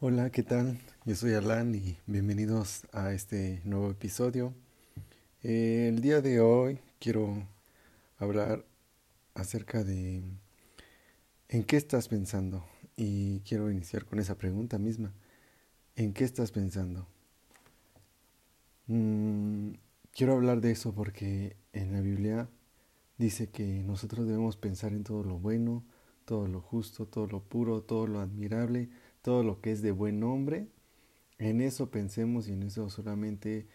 Hola, ¿qué tal? Yo soy Alan y bienvenidos a este nuevo episodio. El día de hoy quiero hablar acerca de en qué estás pensando y quiero iniciar con esa pregunta misma. ¿En qué estás pensando? Mm, quiero hablar de eso porque en la Biblia dice que nosotros debemos pensar en todo lo bueno, todo lo justo, todo lo puro, todo lo admirable, todo lo que es de buen nombre, en eso pensemos y en eso solamente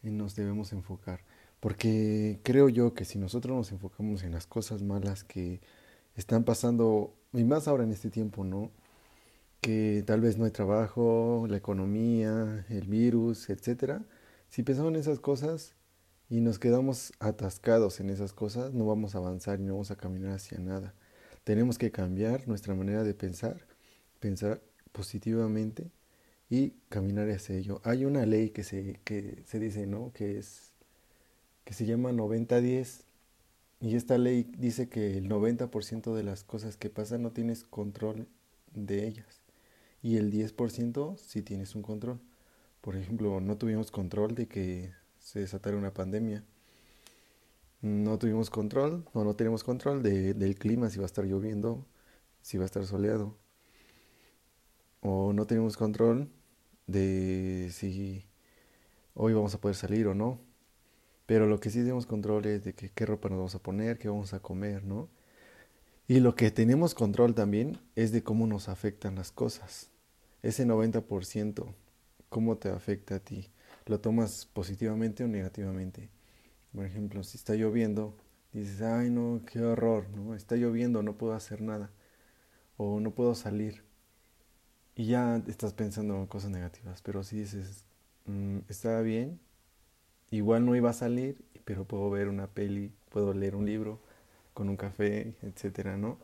nos debemos enfocar. Porque creo yo que si nosotros nos enfocamos en las cosas malas que están pasando, y más ahora en este tiempo, ¿no? Que tal vez no hay trabajo, la economía, el virus, etcétera. Si pensamos en esas cosas y nos quedamos atascados en esas cosas, no vamos a avanzar y no vamos a caminar hacia nada. Tenemos que cambiar nuestra manera de pensar, pensar positivamente y caminar hacia ello. Hay una ley que se, que se dice, ¿no? Que es que se llama 90-10 y esta ley dice que el 90% de las cosas que pasan no tienes control de ellas y el 10% sí tienes un control. Por ejemplo, no tuvimos control de que se desatara una pandemia. No tuvimos control o no tenemos control de, del clima, si va a estar lloviendo, si va a estar soleado o no tenemos control de si hoy vamos a poder salir o no. Pero lo que sí tenemos control es de que, qué ropa nos vamos a poner, qué vamos a comer, ¿no? Y lo que tenemos control también es de cómo nos afectan las cosas. Ese 90%, ¿cómo te afecta a ti? ¿Lo tomas positivamente o negativamente? Por ejemplo, si está lloviendo, dices, ay no, qué horror, ¿no? Está lloviendo, no puedo hacer nada. O no puedo salir y ya estás pensando en cosas negativas. Pero si dices, mm, está bien, igual no iba a salir, pero puedo ver una peli, puedo leer un libro con un café, etcétera, ¿no?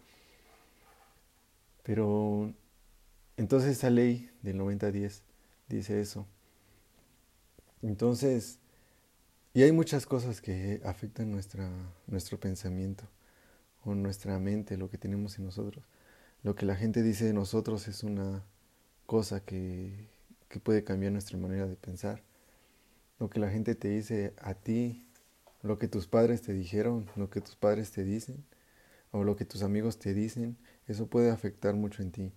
Pero entonces esa ley del 90-10 dice eso. Entonces, y hay muchas cosas que afectan nuestra, nuestro pensamiento o nuestra mente, lo que tenemos en nosotros. Lo que la gente dice de nosotros es una cosa que, que puede cambiar nuestra manera de pensar. Lo que la gente te dice a ti, lo que tus padres te dijeron, lo que tus padres te dicen, o lo que tus amigos te dicen, eso puede afectar mucho en ti.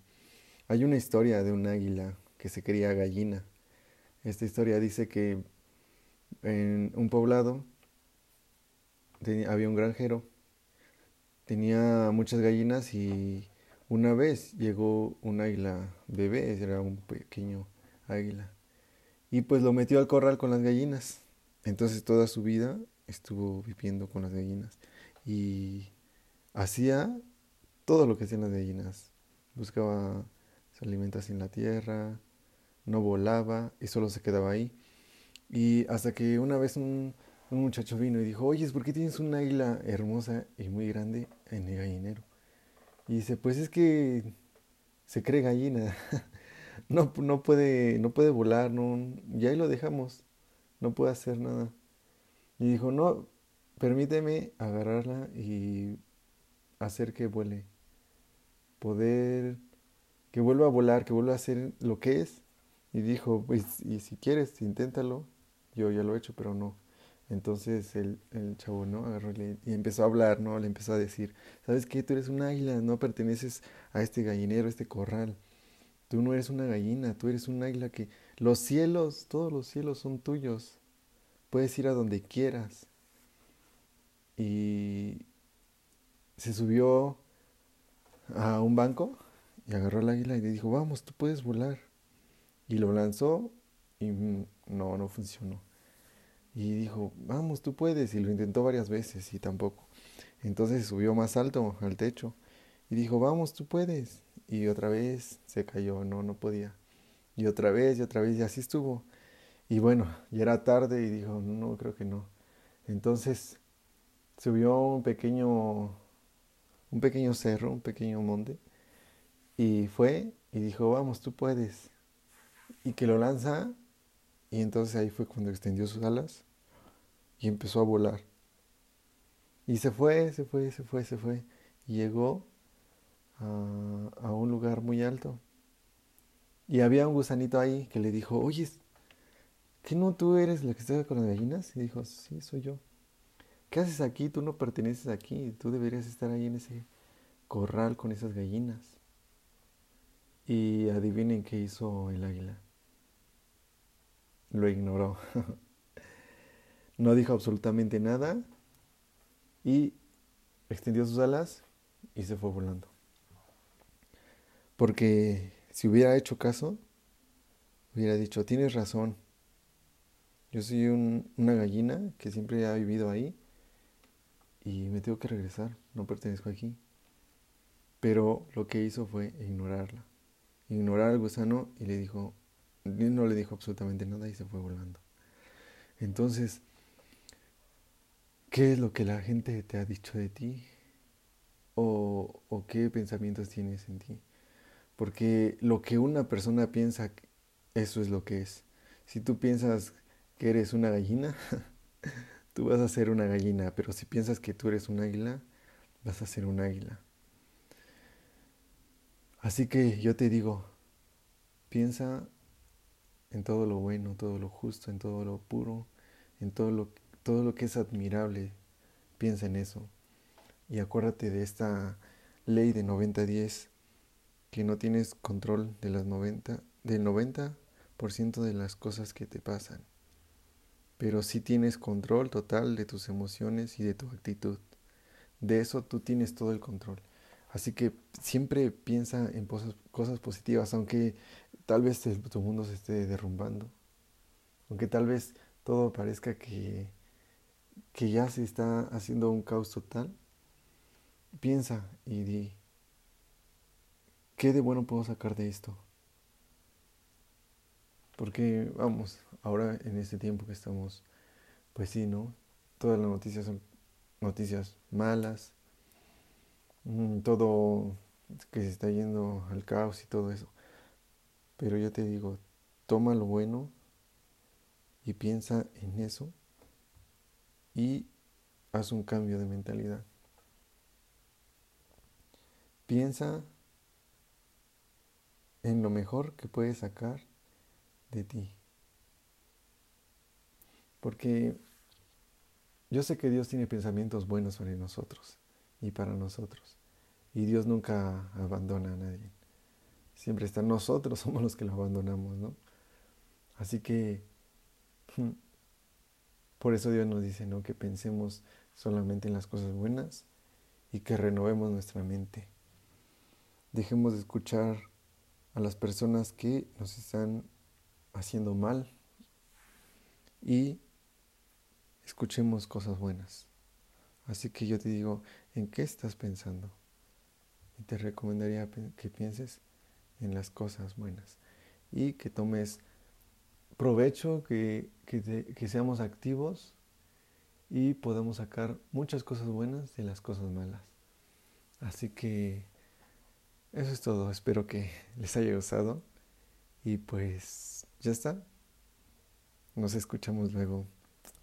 Hay una historia de un águila que se cría gallina. Esta historia dice que en un poblado había un granjero, tenía muchas gallinas y una vez llegó un águila bebé, era un pequeño águila, y pues lo metió al corral con las gallinas. Entonces toda su vida estuvo viviendo con las gallinas y hacía todo lo que hacían las gallinas. Buscaba se alimentación en la tierra, no volaba y solo se quedaba ahí. Y hasta que una vez un, un muchacho vino y dijo, oye, ¿por qué tienes una águila hermosa y muy grande en el gallinero? Y dice, pues es que se cree gallina. no, no, puede, no puede volar, no, y ahí lo dejamos. No puede hacer nada. Y dijo, no, permíteme agarrarla y hacer que vuele. Poder que vuelva a volar, que vuelva a hacer lo que es. Y dijo, pues, y si quieres, inténtalo. Yo ya lo he hecho, pero no. Entonces el, el chavo, ¿no? Agarró y, empezó a hablar, ¿no? Le empezó a decir, ¿sabes qué? Tú eres un águila, no perteneces a este gallinero, a este corral. Tú no eres una gallina, tú eres un águila que los cielos, todos los cielos son tuyos. Puedes ir a donde quieras. Y se subió a un banco y agarró al águila y le dijo, vamos, tú puedes volar. Y lo lanzó y mm, no, no funcionó. Y dijo, vamos, tú puedes. Y lo intentó varias veces y tampoco. Entonces subió más alto al techo y dijo, vamos, tú puedes. Y otra vez se cayó, no, no podía. Y otra vez y otra vez y así estuvo. Y bueno, ya era tarde y dijo, no, creo que no. Entonces subió un pequeño, un pequeño cerro, un pequeño monte. Y fue y dijo, vamos, tú puedes. Y que lo lanza y entonces ahí fue cuando extendió sus alas y empezó a volar. Y se fue, se fue, se fue, se fue. Y llegó a, a un lugar muy alto. Y había un gusanito ahí que le dijo, oye, ¿qué no tú eres la que está con las gallinas? Y dijo, sí, soy yo. ¿Qué haces aquí? Tú no perteneces aquí, tú deberías estar ahí en ese corral con esas gallinas. Y adivinen qué hizo el águila. Lo ignoró. no dijo absolutamente nada y extendió sus alas y se fue volando. Porque si hubiera hecho caso, hubiera dicho, tienes razón. Yo soy una gallina que siempre ha vivido ahí y me tengo que regresar, no pertenezco aquí. Pero lo que hizo fue ignorarla, ignorar al gusano y le dijo, no le dijo absolutamente nada y se fue volando. Entonces, ¿qué es lo que la gente te ha dicho de ti? ¿O, o qué pensamientos tienes en ti? Porque lo que una persona piensa, eso es lo que es. Si tú piensas que eres una gallina, tú vas a ser una gallina, pero si piensas que tú eres un águila, vas a ser un águila. Así que yo te digo, piensa en todo lo bueno, todo lo justo, en todo lo puro, en todo lo, todo lo que es admirable. Piensa en eso. Y acuérdate de esta ley de 90-10 que no tienes control de las 90, del 90% de las cosas que te pasan, pero sí tienes control total de tus emociones y de tu actitud. De eso tú tienes todo el control. Así que siempre piensa en cosas, positivas, aunque tal vez tu mundo se esté derrumbando, aunque tal vez todo parezca que, que ya se está haciendo un caos total. Piensa y di, ¿Qué de bueno puedo sacar de esto? Porque, vamos, ahora en este tiempo que estamos, pues sí, ¿no? Todas las noticias son noticias malas, todo que se está yendo al caos y todo eso. Pero yo te digo, toma lo bueno y piensa en eso y haz un cambio de mentalidad. Piensa en lo mejor que puedes sacar de ti. Porque yo sé que Dios tiene pensamientos buenos sobre nosotros y para nosotros. Y Dios nunca abandona a nadie. Siempre está nosotros, somos los que lo abandonamos, ¿no? Así que hmm, por eso Dios nos dice, ¿no? Que pensemos solamente en las cosas buenas y que renovemos nuestra mente. Dejemos de escuchar a las personas que nos están haciendo mal y escuchemos cosas buenas. Así que yo te digo, ¿en qué estás pensando? Y te recomendaría que pienses en las cosas buenas y que tomes provecho, que, que seamos activos y podemos sacar muchas cosas buenas de las cosas malas. Así que eso es todo, espero que les haya gustado y pues ya está. Nos escuchamos luego.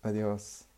Adiós.